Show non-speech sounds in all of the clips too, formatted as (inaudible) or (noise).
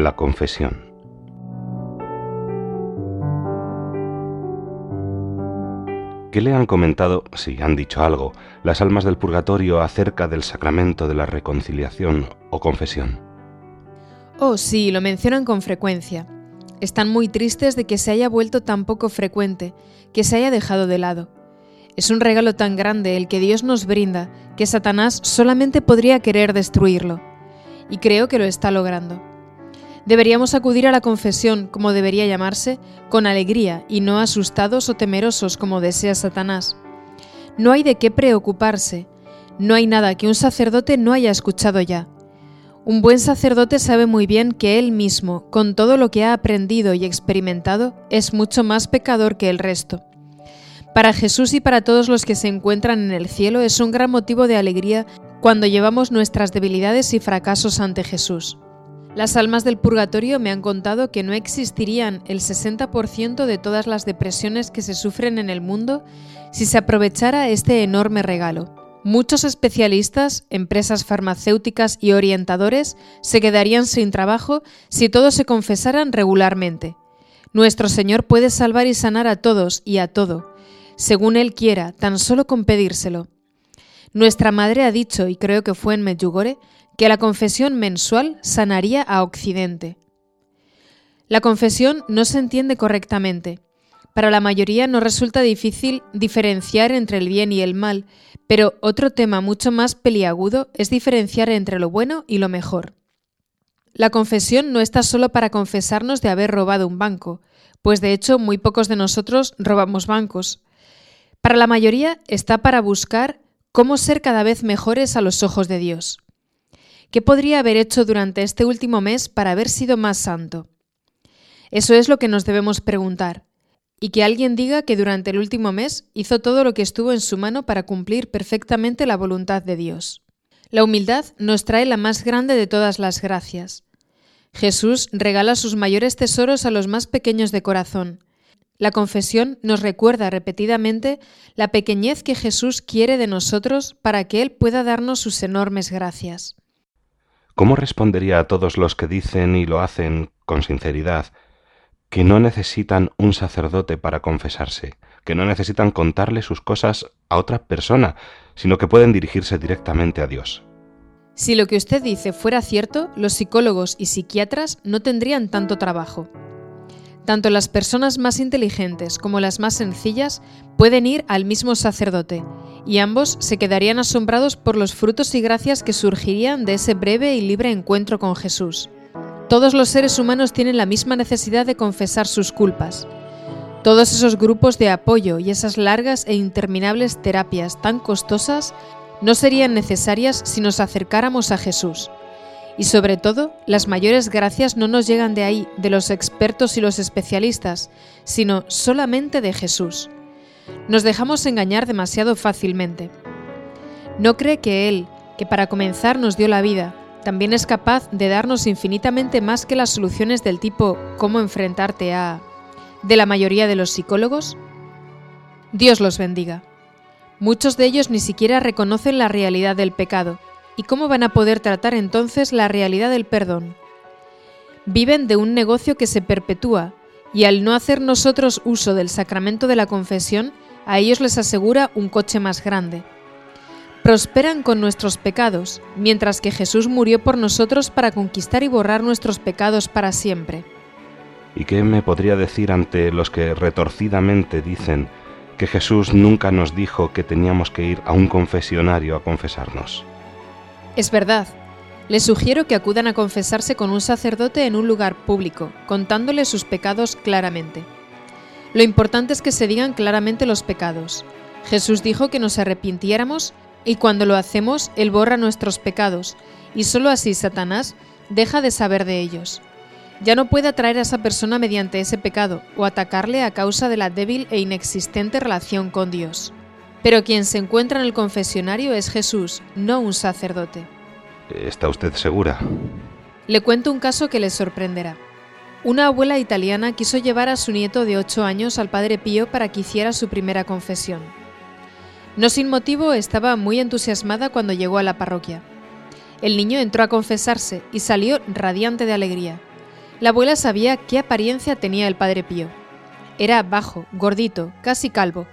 La confesión. ¿Qué le han comentado, si han dicho algo, las almas del purgatorio acerca del sacramento de la reconciliación o confesión? Oh, sí, lo mencionan con frecuencia. Están muy tristes de que se haya vuelto tan poco frecuente, que se haya dejado de lado. Es un regalo tan grande el que Dios nos brinda que Satanás solamente podría querer destruirlo. Y creo que lo está logrando. Deberíamos acudir a la confesión, como debería llamarse, con alegría y no asustados o temerosos como desea Satanás. No hay de qué preocuparse, no hay nada que un sacerdote no haya escuchado ya. Un buen sacerdote sabe muy bien que él mismo, con todo lo que ha aprendido y experimentado, es mucho más pecador que el resto. Para Jesús y para todos los que se encuentran en el cielo es un gran motivo de alegría cuando llevamos nuestras debilidades y fracasos ante Jesús. Las almas del purgatorio me han contado que no existirían el 60% de todas las depresiones que se sufren en el mundo si se aprovechara este enorme regalo. Muchos especialistas, empresas farmacéuticas y orientadores se quedarían sin trabajo si todos se confesaran regularmente. Nuestro Señor puede salvar y sanar a todos y a todo, según Él quiera, tan solo con pedírselo. Nuestra madre ha dicho, y creo que fue en Medjugorje, que la confesión mensual sanaría a Occidente. La confesión no se entiende correctamente. Para la mayoría nos resulta difícil diferenciar entre el bien y el mal, pero otro tema mucho más peliagudo es diferenciar entre lo bueno y lo mejor. La confesión no está solo para confesarnos de haber robado un banco, pues de hecho muy pocos de nosotros robamos bancos. Para la mayoría está para buscar cómo ser cada vez mejores a los ojos de Dios. ¿Qué podría haber hecho durante este último mes para haber sido más santo? Eso es lo que nos debemos preguntar. Y que alguien diga que durante el último mes hizo todo lo que estuvo en su mano para cumplir perfectamente la voluntad de Dios. La humildad nos trae la más grande de todas las gracias. Jesús regala sus mayores tesoros a los más pequeños de corazón. La confesión nos recuerda repetidamente la pequeñez que Jesús quiere de nosotros para que Él pueda darnos sus enormes gracias. ¿Cómo respondería a todos los que dicen y lo hacen con sinceridad que no necesitan un sacerdote para confesarse, que no necesitan contarle sus cosas a otra persona, sino que pueden dirigirse directamente a Dios? Si lo que usted dice fuera cierto, los psicólogos y psiquiatras no tendrían tanto trabajo. Tanto las personas más inteligentes como las más sencillas pueden ir al mismo sacerdote, y ambos se quedarían asombrados por los frutos y gracias que surgirían de ese breve y libre encuentro con Jesús. Todos los seres humanos tienen la misma necesidad de confesar sus culpas. Todos esos grupos de apoyo y esas largas e interminables terapias tan costosas no serían necesarias si nos acercáramos a Jesús. Y sobre todo, las mayores gracias no nos llegan de ahí, de los expertos y los especialistas, sino solamente de Jesús. Nos dejamos engañar demasiado fácilmente. ¿No cree que Él, que para comenzar nos dio la vida, también es capaz de darnos infinitamente más que las soluciones del tipo cómo enfrentarte a... de la mayoría de los psicólogos? Dios los bendiga. Muchos de ellos ni siquiera reconocen la realidad del pecado ¿Y cómo van a poder tratar entonces la realidad del perdón? Viven de un negocio que se perpetúa y al no hacer nosotros uso del sacramento de la confesión, a ellos les asegura un coche más grande. Prosperan con nuestros pecados, mientras que Jesús murió por nosotros para conquistar y borrar nuestros pecados para siempre. ¿Y qué me podría decir ante los que retorcidamente dicen que Jesús nunca nos dijo que teníamos que ir a un confesionario a confesarnos? Es verdad. Les sugiero que acudan a confesarse con un sacerdote en un lugar público, contándole sus pecados claramente. Lo importante es que se digan claramente los pecados. Jesús dijo que nos arrepintiéramos Y cuando lo hacemos, Él borra nuestros pecados, y sólo así Satanás deja de saber de ellos. Ya no puede atraer a esa persona mediante ese pecado o atacarle a causa de la débil e inexistente relación con Dios. Pero quien se encuentra en el confesionario es Jesús, no un sacerdote. ¿Está usted segura? Le cuento un caso que le sorprenderá. Una abuela italiana quiso llevar a su nieto de 8 años al Padre Pío para que hiciera su primera confesión. No sin motivo estaba muy entusiasmada cuando llegó a la parroquia. El niño entró a confesarse y salió radiante de alegría. La abuela sabía qué apariencia tenía el Padre Pío. Era bajo, gordito, casi calvo,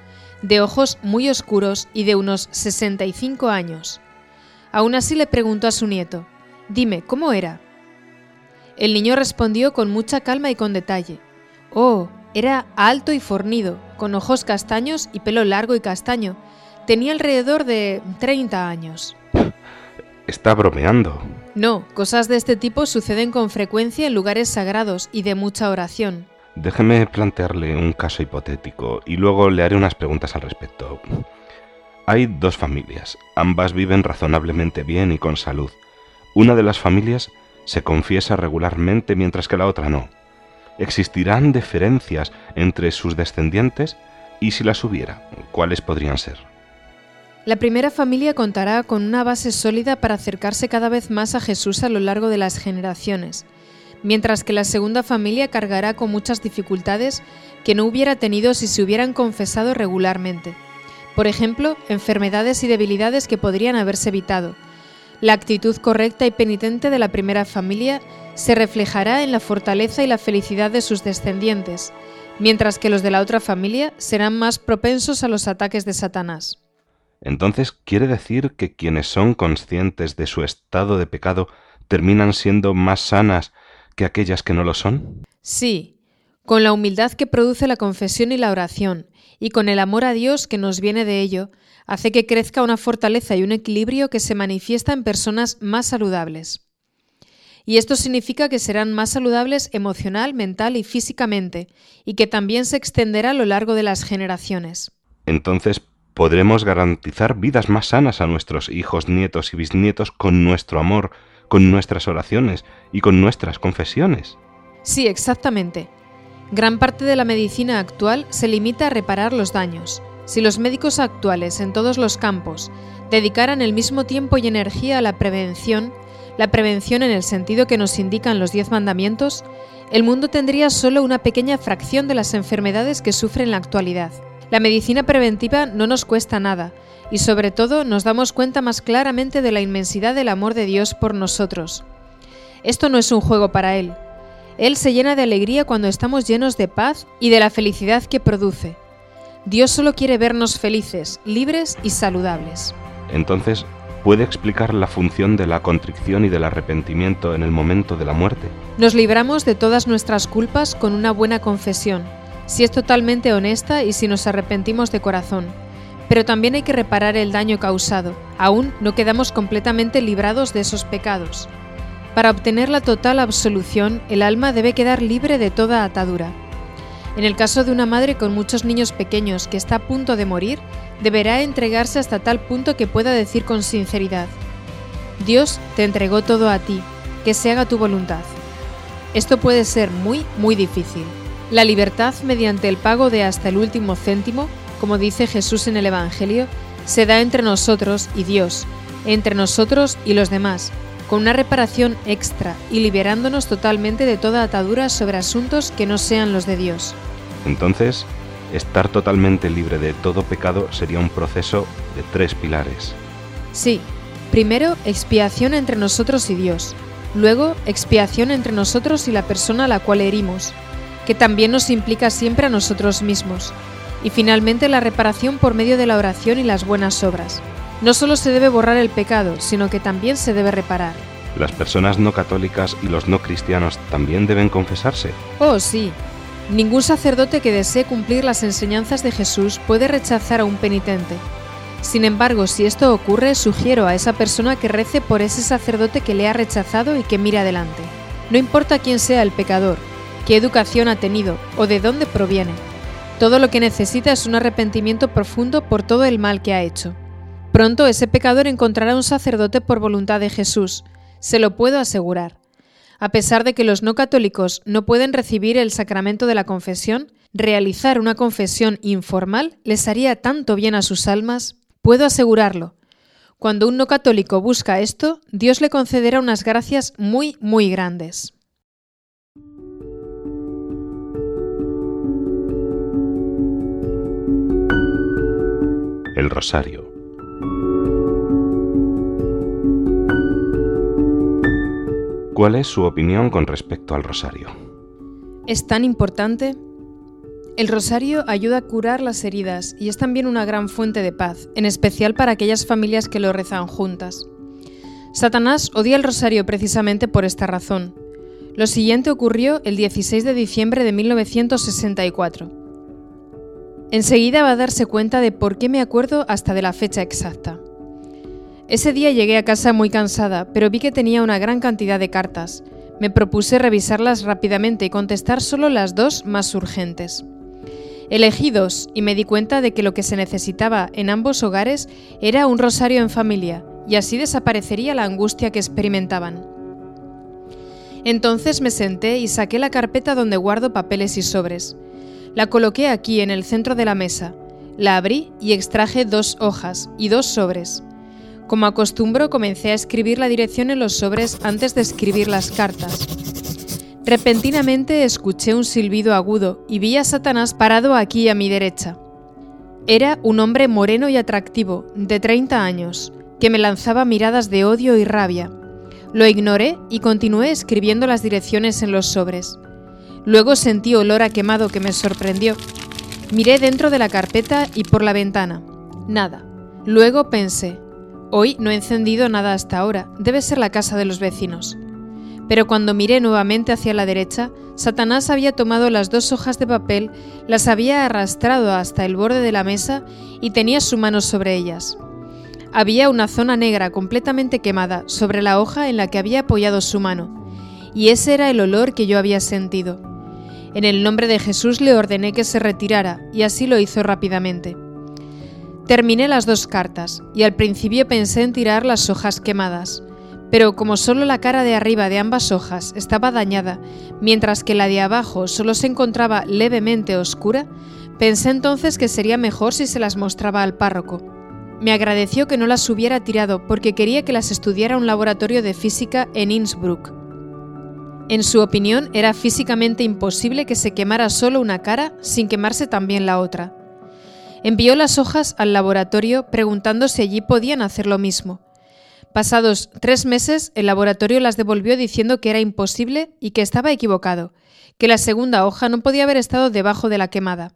de ojos muy oscuros y de unos 65 años. Aún así le preguntó a su nieto, Dime, ¿cómo era? El niño respondió con mucha calma y con detalle. Oh, era alto y fornido, con ojos castaños y pelo largo y castaño. Tenía alrededor de 30 años. (laughs) Está bromeando. No, cosas de este tipo suceden con frecuencia en lugares sagrados y de mucha oración. Déjeme plantearle un caso hipotético y luego le haré unas preguntas al respecto. Hay dos familias, ambas viven razonablemente bien y con salud. Una de las familias se confiesa regularmente mientras que la otra no. ¿Existirán diferencias entre sus descendientes? Y si las hubiera, ¿cuáles podrían ser? La primera familia contará con una base sólida para acercarse cada vez más a Jesús a lo largo de las generaciones, mientras que la segunda familia cargará con muchas dificultades que no hubiera tenido si se hubieran confesado regularmente. Por ejemplo, enfermedades y debilidades que podrían haberse evitado, la actitud correcta y penitente de la primera familia se reflejará en la fortaleza y la felicidad de sus descendientes, mientras que los de la otra familia serán más propensos a los ataques de Satanás. Entonces, ¿quiere decir que quienes son conscientes de su estado de pecado terminan siendo más sanas que aquellas que no lo son? Sí, con la humildad que produce la confesión y la oración, y con el amor a Dios que nos viene de ello, hace que crezca una fortaleza y un equilibrio que se manifiesta en personas más saludables. Y esto significa que serán más saludables emocional, mental y físicamente, y que también se extenderá a lo largo de las generaciones. Entonces, podremos garantizar vidas más sanas a nuestros hijos, nietos y bisnietos con nuestro amor, con nuestras oraciones y con nuestras confesiones. Sí, exactamente. Gran parte de la medicina actual se limita a reparar los daños, si los médicos actuales en todos los campos dedicaran el mismo tiempo y energía a la prevención, la prevención en el sentido que nos indican los diez mandamientos, el mundo tendría solo una pequeña fracción de las enfermedades que sufre en la actualidad. La medicina preventiva no nos cuesta nada y sobre todo nos damos cuenta más claramente de la inmensidad del amor de Dios por nosotros. Esto no es un juego para Él. Él se llena de alegría cuando estamos llenos de paz y de la felicidad que produce. Dios solo quiere vernos felices, libres y saludables. Entonces, ¿puede explicar la función de la contrición y del arrepentimiento en el momento de la muerte? Nos libramos de todas nuestras culpas con una buena confesión, si es totalmente honesta y si nos arrepentimos de corazón. Pero también hay que reparar el daño causado. Aún no quedamos completamente librados de esos pecados. Para obtener la total absolución, el alma debe quedar libre de toda atadura. En el caso de una madre con muchos niños pequeños que está a punto de morir, deberá entregarse hasta tal punto que pueda decir con sinceridad, Dios te entregó todo a ti, que se haga tu voluntad. Esto puede ser muy, muy difícil. La libertad mediante el pago de hasta el último céntimo, como dice Jesús en el Evangelio, se da entre nosotros y Dios, entre nosotros y los demás, con una reparación extra y liberándonos totalmente de toda atadura sobre asuntos que no sean los de Dios. Entonces, estar totalmente libre de todo pecado sería un proceso de tres pilares. Sí, primero expiación entre nosotros y Dios, luego expiación entre nosotros y la persona a la cual herimos, que también nos implica siempre a nosotros mismos, y finalmente la reparación por medio de la oración y las buenas obras. No solo se debe borrar el pecado, sino que también se debe reparar. ¿Las personas no católicas y los no cristianos también deben confesarse? Oh, sí. Ningún sacerdote que desee cumplir las enseñanzas de Jesús puede rechazar a un penitente. Sin embargo, si esto ocurre, sugiero a esa persona que rece por ese sacerdote que le ha rechazado y que mire adelante. No importa quién sea el pecador, qué educación ha tenido o de dónde proviene. Todo lo que necesita es un arrepentimiento profundo por todo el mal que ha hecho. Pronto ese pecador encontrará un sacerdote por voluntad de Jesús, se lo puedo asegurar. A pesar de que los no católicos no pueden recibir el sacramento de la confesión, realizar una confesión informal les haría tanto bien a sus almas, puedo asegurarlo. Cuando un no católico busca esto, Dios le concederá unas gracias muy, muy grandes. Rosario. ¿Cuál es su opinión con respecto al rosario? Es tan importante. El rosario ayuda a curar las heridas y es también una gran fuente de paz, en especial para aquellas familias que lo rezan juntas. Satanás odia el rosario precisamente por esta razón. Lo siguiente ocurrió el 16 de diciembre de 1964. Enseguida va a darse cuenta de por qué me acuerdo hasta de la fecha exacta. Ese día llegué a casa muy cansada, pero vi que tenía una gran cantidad de cartas. Me propuse revisarlas rápidamente y contestar solo las dos más urgentes. Elegí dos y me di cuenta de que lo que se necesitaba en ambos hogares era un rosario en familia, y así desaparecería la angustia que experimentaban. Entonces me senté y saqué la carpeta donde guardo papeles y sobres. La coloqué aquí en el centro de la mesa, la abrí y extraje dos hojas y dos sobres. Como acostumbro, comencé a escribir la dirección en los sobres antes de escribir las cartas. Repentinamente escuché un silbido agudo y vi a Satanás parado aquí a mi derecha. Era un hombre moreno y atractivo, de 30 años, que me lanzaba miradas de odio y rabia. Lo ignoré y continué escribiendo las direcciones en los sobres. Luego sentí olor a quemado que me sorprendió. Miré dentro de la carpeta y por la ventana. Nada. Luego pensé, Hoy no he encendido nada hasta ahora, debe ser la casa de los vecinos. Pero cuando miré nuevamente hacia la derecha, Satanás había tomado las dos hojas de papel, las había arrastrado hasta el borde de la mesa y tenía su mano sobre ellas. Había una zona negra completamente quemada sobre la hoja en la que había apoyado su mano, y ese era el olor que yo había sentido. En el nombre de Jesús le ordené que se retirara, y así lo hizo rápidamente. Terminé las dos cartas y al principio pensé en tirar las hojas quemadas, pero como solo la cara de arriba de ambas hojas estaba dañada, mientras que la de abajo solo se encontraba levemente oscura, pensé entonces que sería mejor si se las mostraba al párroco. Me agradeció que no las hubiera tirado porque quería que las estudiara un laboratorio de física en Innsbruck. En su opinión, era físicamente imposible que se quemara solo una cara sin quemarse también la otra. Envió las hojas al laboratorio preguntando si allí podían hacer lo mismo. Pasados tres meses, el laboratorio las devolvió diciendo que era imposible y que estaba equivocado, que la segunda hoja no podía haber estado debajo de la quemada.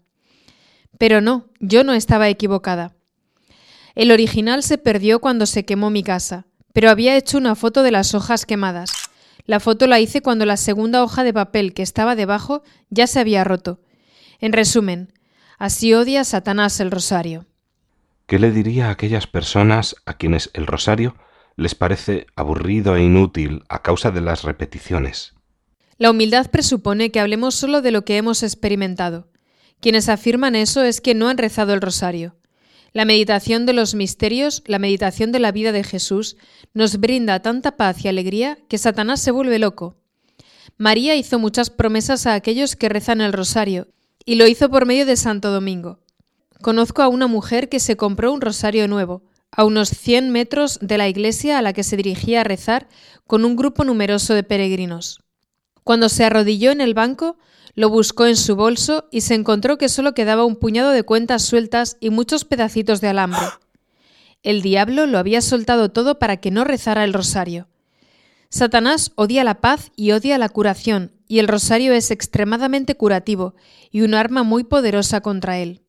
Pero no, yo no estaba equivocada. El original se perdió cuando se quemó mi casa, pero había hecho una foto de las hojas quemadas. La foto la hice cuando la segunda hoja de papel que estaba debajo ya se había roto. En resumen, Así odia Satanás el rosario. ¿Qué le diría a aquellas personas a quienes el rosario les parece aburrido e inútil a causa de las repeticiones? La humildad presupone que hablemos solo de lo que hemos experimentado. Quienes afirman eso es que no han rezado el rosario. La meditación de los misterios, la meditación de la vida de Jesús, nos brinda tanta paz y alegría que Satanás se vuelve loco. María hizo muchas promesas a aquellos que rezan el rosario y lo hizo por medio de Santo Domingo. Conozco a una mujer que se compró un rosario nuevo, a unos 100 metros de la iglesia a la que se dirigía a rezar con un grupo numeroso de peregrinos. Cuando se arrodilló en el banco, lo buscó en su bolso y se encontró que solo quedaba un puñado de cuentas sueltas y muchos pedacitos de alambre. El diablo lo había soltado todo para que no rezara el rosario. Satanás odia la paz y odia la curación, y el rosario es extremadamente curativo y un arma muy poderosa contra él.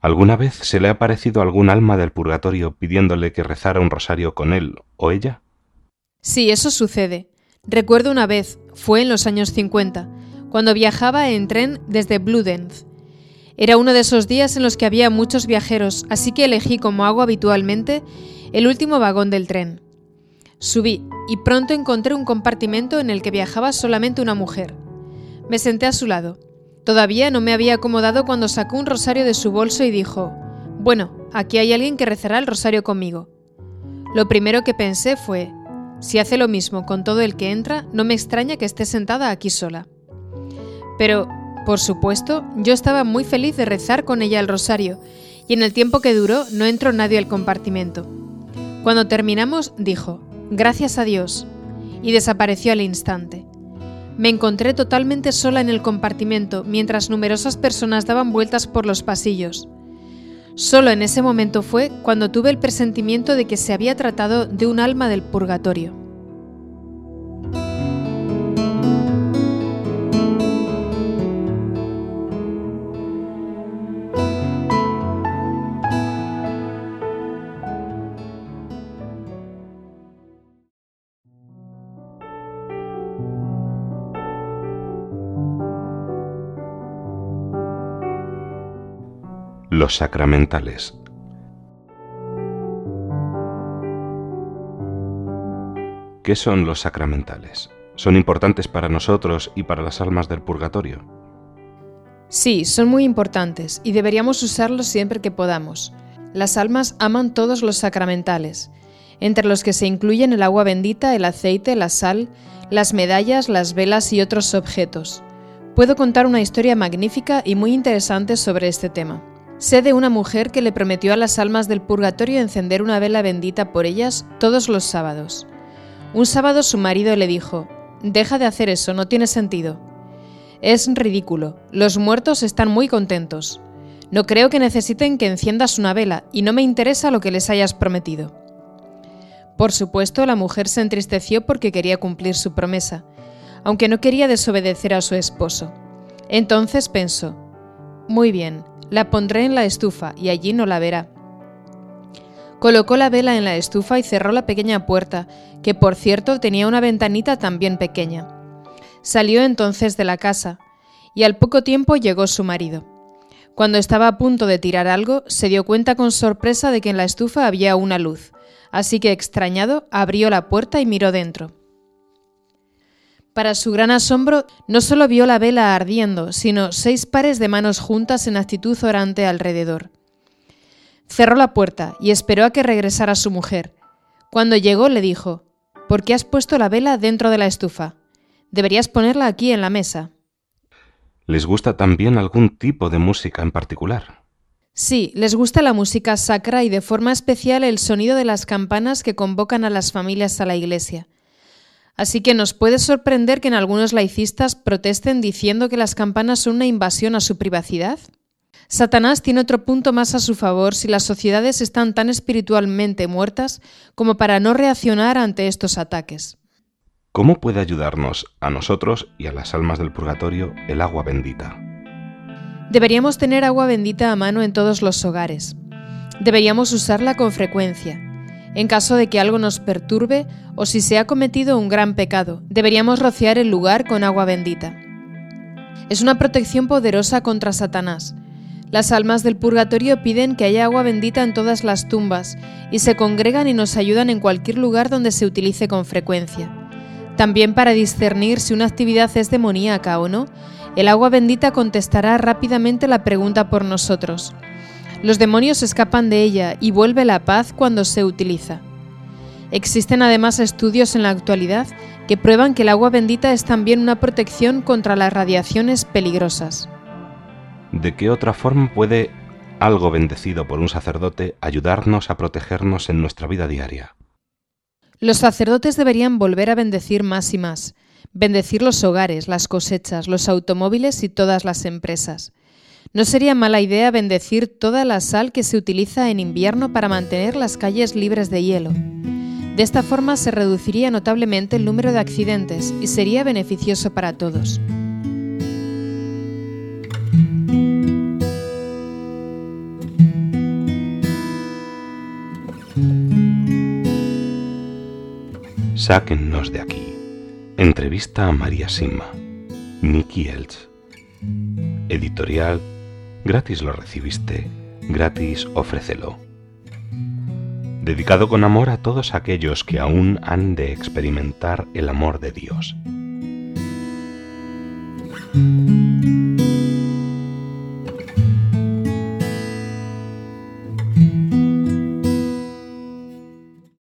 ¿Alguna vez se le ha parecido algún alma del purgatorio pidiéndole que rezara un rosario con él o ella? Sí, eso sucede. Recuerdo una vez, fue en los años 50, cuando viajaba en tren desde Bludenz. Era uno de esos días en los que había muchos viajeros, así que elegí, como hago habitualmente, el último vagón del tren. Subí y pronto encontré un compartimento en el que viajaba solamente una mujer. Me senté a su lado. Todavía no me había acomodado cuando sacó un rosario de su bolso y dijo, Bueno, aquí hay alguien que rezará el rosario conmigo. Lo primero que pensé fue, si hace lo mismo con todo el que entra, no me extraña que esté sentada aquí sola. Pero, por supuesto, yo estaba muy feliz de rezar con ella el rosario, y en el tiempo que duró no entró nadie al compartimento. Cuando terminamos, dijo, Gracias a Dios, y desapareció al instante. Me encontré totalmente sola en el compartimento mientras numerosas personas daban vueltas por los pasillos. Solo en ese momento fue cuando tuve el presentimiento de que se había tratado de un alma del purgatorio. Los sacramentales. ¿Qué son los sacramentales? ¿Son importantes para nosotros y para las almas del purgatorio? Sí, son muy importantes y deberíamos usarlos siempre que podamos. Las almas aman todos los sacramentales, entre los que se incluyen el agua bendita, el aceite, la sal, las medallas, las velas y otros objetos. Puedo contar una historia magnífica y muy interesante sobre este tema. Sé de una mujer que le prometió a las almas del purgatorio encender una vela bendita por ellas todos los sábados. Un sábado su marido le dijo, Deja de hacer eso, no tiene sentido. Es ridículo, los muertos están muy contentos. No creo que necesiten que enciendas una vela y no me interesa lo que les hayas prometido. Por supuesto, la mujer se entristeció porque quería cumplir su promesa, aunque no quería desobedecer a su esposo. Entonces pensó, muy bien, la pondré en la estufa y allí no la verá. Colocó la vela en la estufa y cerró la pequeña puerta, que por cierto tenía una ventanita también pequeña. Salió entonces de la casa, y al poco tiempo llegó su marido. Cuando estaba a punto de tirar algo, se dio cuenta con sorpresa de que en la estufa había una luz, así que extrañado abrió la puerta y miró dentro. Para su gran asombro, no solo vio la vela ardiendo, sino seis pares de manos juntas en actitud orante alrededor. Cerró la puerta y esperó a que regresara su mujer. Cuando llegó le dijo, ¿Por qué has puesto la vela dentro de la estufa? Deberías ponerla aquí en la mesa. ¿Les gusta también algún tipo de música en particular? Sí, les gusta la música sacra y de forma especial el sonido de las campanas que convocan a las familias a la iglesia. Así que nos puede sorprender que en algunos laicistas protesten diciendo que las campanas son una invasión a su privacidad. Satanás tiene otro punto más a su favor si las sociedades están tan espiritualmente muertas como para no reaccionar ante estos ataques. ¿Cómo puede ayudarnos a nosotros y a las almas del purgatorio el agua bendita? Deberíamos tener agua bendita a mano en todos los hogares. Deberíamos usarla con frecuencia en caso de que algo nos perturbe o si se ha cometido un gran pecado. Deberíamos rociar el lugar con agua bendita. Es una protección poderosa contra Satanás. Las almas del purgatorio piden que haya agua bendita en todas las tumbas y se congregan y nos ayudan en cualquier lugar donde se utilice con frecuencia. También para discernir si una actividad es demoníaca o no, el agua bendita contestará rápidamente la pregunta por nosotros. Los demonios escapan de ella y vuelve la paz cuando se utiliza. Existen además estudios en la actualidad que prueban que el agua bendita es también una protección contra las radiaciones peligrosas. ¿De qué otra forma puede algo bendecido por un sacerdote ayudarnos a protegernos en nuestra vida diaria? Los sacerdotes deberían volver a bendecir más y más, bendecir los hogares, las cosechas, los automóviles y todas las empresas. No sería mala idea bendecir toda la sal que se utiliza en invierno para mantener las calles libres de hielo. De esta forma se reduciría notablemente el número de accidentes y sería beneficioso para todos. Sáquennos de aquí. Entrevista a María Sima. Nicky Elch. Editorial gratis lo recibiste, gratis ofrécelo. Dedicado con amor a todos aquellos que aún han de experimentar el amor de Dios.